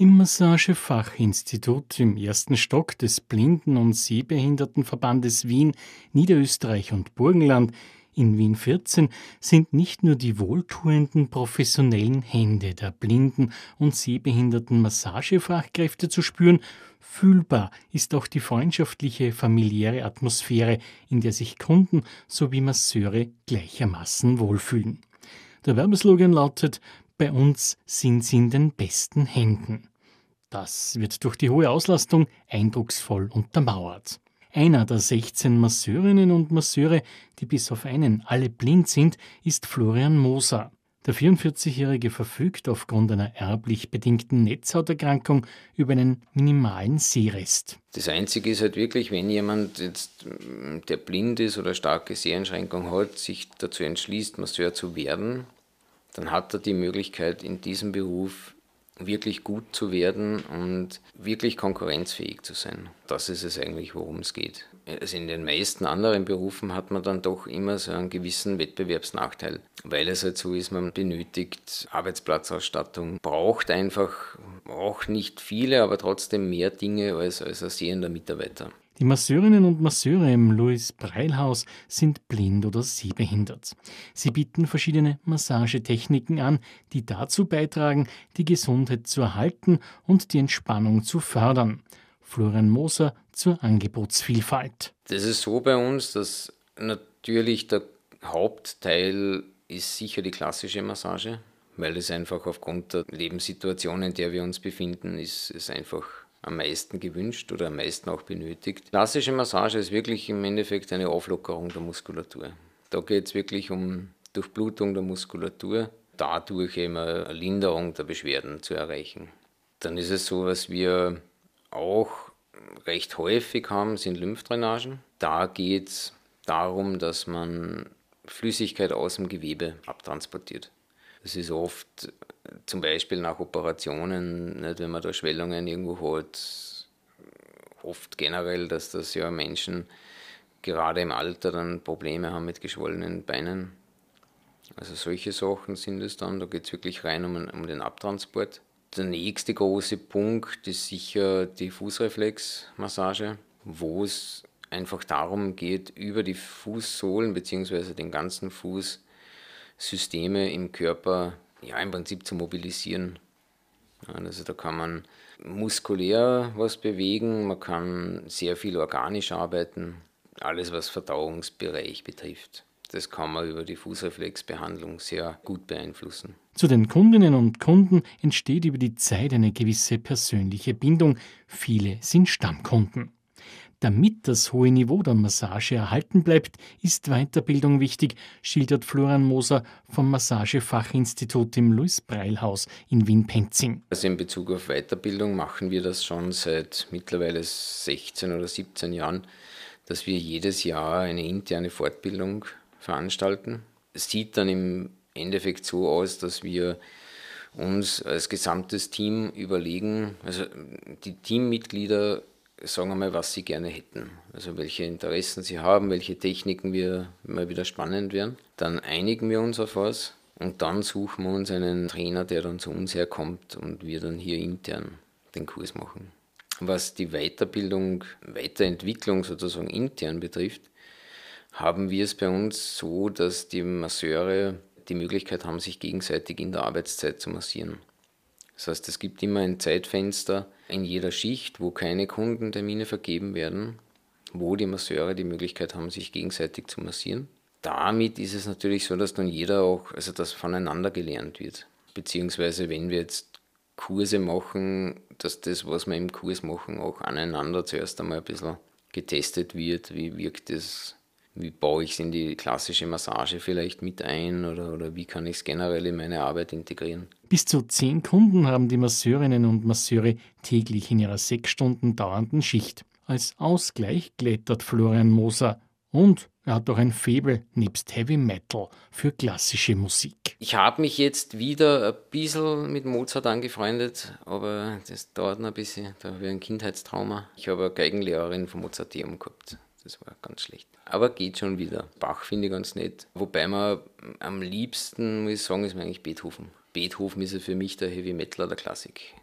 Im Massagefachinstitut im ersten Stock des Blinden- und Sehbehindertenverbandes Wien, Niederösterreich und Burgenland in Wien 14 sind nicht nur die wohltuenden professionellen Hände der blinden und sehbehinderten Massagefachkräfte zu spüren, fühlbar ist auch die freundschaftliche familiäre Atmosphäre, in der sich Kunden sowie Masseure gleichermaßen wohlfühlen. Der Werbeslogan lautet Bei uns sind sie in den besten Händen. Das wird durch die hohe Auslastung eindrucksvoll untermauert. Einer der 16 Masseurinnen und Masseure, die bis auf einen alle blind sind, ist Florian Moser. Der 44-Jährige verfügt aufgrund einer erblich bedingten Netzhauterkrankung über einen minimalen Sehrest. Das Einzige ist halt wirklich, wenn jemand jetzt, der blind ist oder starke Seheinschränkung hat, sich dazu entschließt, Masseur zu werden, dann hat er die Möglichkeit, in diesem Beruf wirklich gut zu werden und wirklich konkurrenzfähig zu sein. Das ist es eigentlich, worum es geht. Also in den meisten anderen Berufen hat man dann doch immer so einen gewissen Wettbewerbsnachteil, weil es halt so ist, man benötigt Arbeitsplatzausstattung, braucht einfach auch nicht viele, aber trotzdem mehr Dinge als, als ein sehender Mitarbeiter. Die Masseurinnen und Masseure im Louis Breil Haus sind blind oder sehbehindert. Sie bieten verschiedene Massagetechniken an, die dazu beitragen, die Gesundheit zu erhalten und die Entspannung zu fördern. Florian Moser zur Angebotsvielfalt. Das ist so bei uns, dass natürlich der Hauptteil ist sicher die klassische Massage, weil es einfach aufgrund der Lebenssituation, in der wir uns befinden, ist es einfach am meisten gewünscht oder am meisten auch benötigt. Klassische Massage ist wirklich im Endeffekt eine Auflockerung der Muskulatur. Da geht es wirklich um Durchblutung der Muskulatur, dadurch eben eine Linderung der Beschwerden zu erreichen. Dann ist es so, was wir auch recht häufig haben, sind Lymphdrainagen. Da geht es darum, dass man Flüssigkeit aus dem Gewebe abtransportiert. Das ist oft zum Beispiel nach Operationen, nicht, wenn man da Schwellungen irgendwo hat, oft generell, dass das ja Menschen gerade im Alter dann Probleme haben mit geschwollenen Beinen. Also solche Sachen sind es dann, da geht es wirklich rein um, um den Abtransport. Der nächste große Punkt ist sicher die Fußreflexmassage, wo es einfach darum geht, über die Fußsohlen bzw. den ganzen Fuß Systeme im Körper ja, im Prinzip zu mobilisieren. Also da kann man muskulär was bewegen, man kann sehr viel organisch arbeiten, alles was Verdauungsbereich betrifft. Das kann man über die Fußreflexbehandlung sehr gut beeinflussen. Zu den Kundinnen und Kunden entsteht über die Zeit eine gewisse persönliche Bindung. Viele sind Stammkunden. Damit das hohe Niveau der Massage erhalten bleibt, ist Weiterbildung wichtig, schildert Florian Moser vom Massagefachinstitut im Louis-Breil-Haus in Wien-Penzing. Also in Bezug auf Weiterbildung machen wir das schon seit mittlerweile 16 oder 17 Jahren, dass wir jedes Jahr eine interne Fortbildung veranstalten. Es sieht dann im Endeffekt so aus, dass wir uns als gesamtes Team überlegen, also die Teammitglieder sagen einmal, was sie gerne hätten. Also welche Interessen sie haben, welche Techniken wir mal wieder spannend wären. Dann einigen wir uns auf was und dann suchen wir uns einen Trainer, der dann zu uns herkommt und wir dann hier intern den Kurs machen. Was die Weiterbildung, Weiterentwicklung sozusagen intern betrifft, haben wir es bei uns so, dass die Masseure die Möglichkeit haben, sich gegenseitig in der Arbeitszeit zu massieren. Das heißt, es gibt immer ein Zeitfenster in jeder Schicht, wo keine Kundentermine vergeben werden, wo die Masseure die Möglichkeit haben, sich gegenseitig zu massieren. Damit ist es natürlich so, dass dann jeder auch, also das voneinander gelernt wird. Beziehungsweise wenn wir jetzt Kurse machen, dass das, was wir im Kurs machen, auch aneinander zuerst einmal ein bisschen getestet wird. Wie wirkt es wie baue ich es in die klassische Massage vielleicht mit ein oder, oder wie kann ich es generell in meine Arbeit integrieren? Bis zu zehn Kunden haben die Masseurinnen und Masseure täglich in ihrer sechs Stunden dauernden Schicht. Als Ausgleich klettert Florian Moser und er hat auch ein Faible nebst Heavy Metal für klassische Musik. Ich habe mich jetzt wieder ein bisschen mit Mozart angefreundet, aber das dauert noch ein bisschen. Da habe ich ein Kindheitstrauma. Ich habe eine Geigenlehrerin vom Mozarteum gehabt. Das war ganz schlecht. Aber geht schon wieder. Bach finde ich ganz nett. Wobei man am liebsten, muss ich sagen, ist mir eigentlich Beethoven. Beethoven ist ja für mich der Heavy Metaler der Klassik.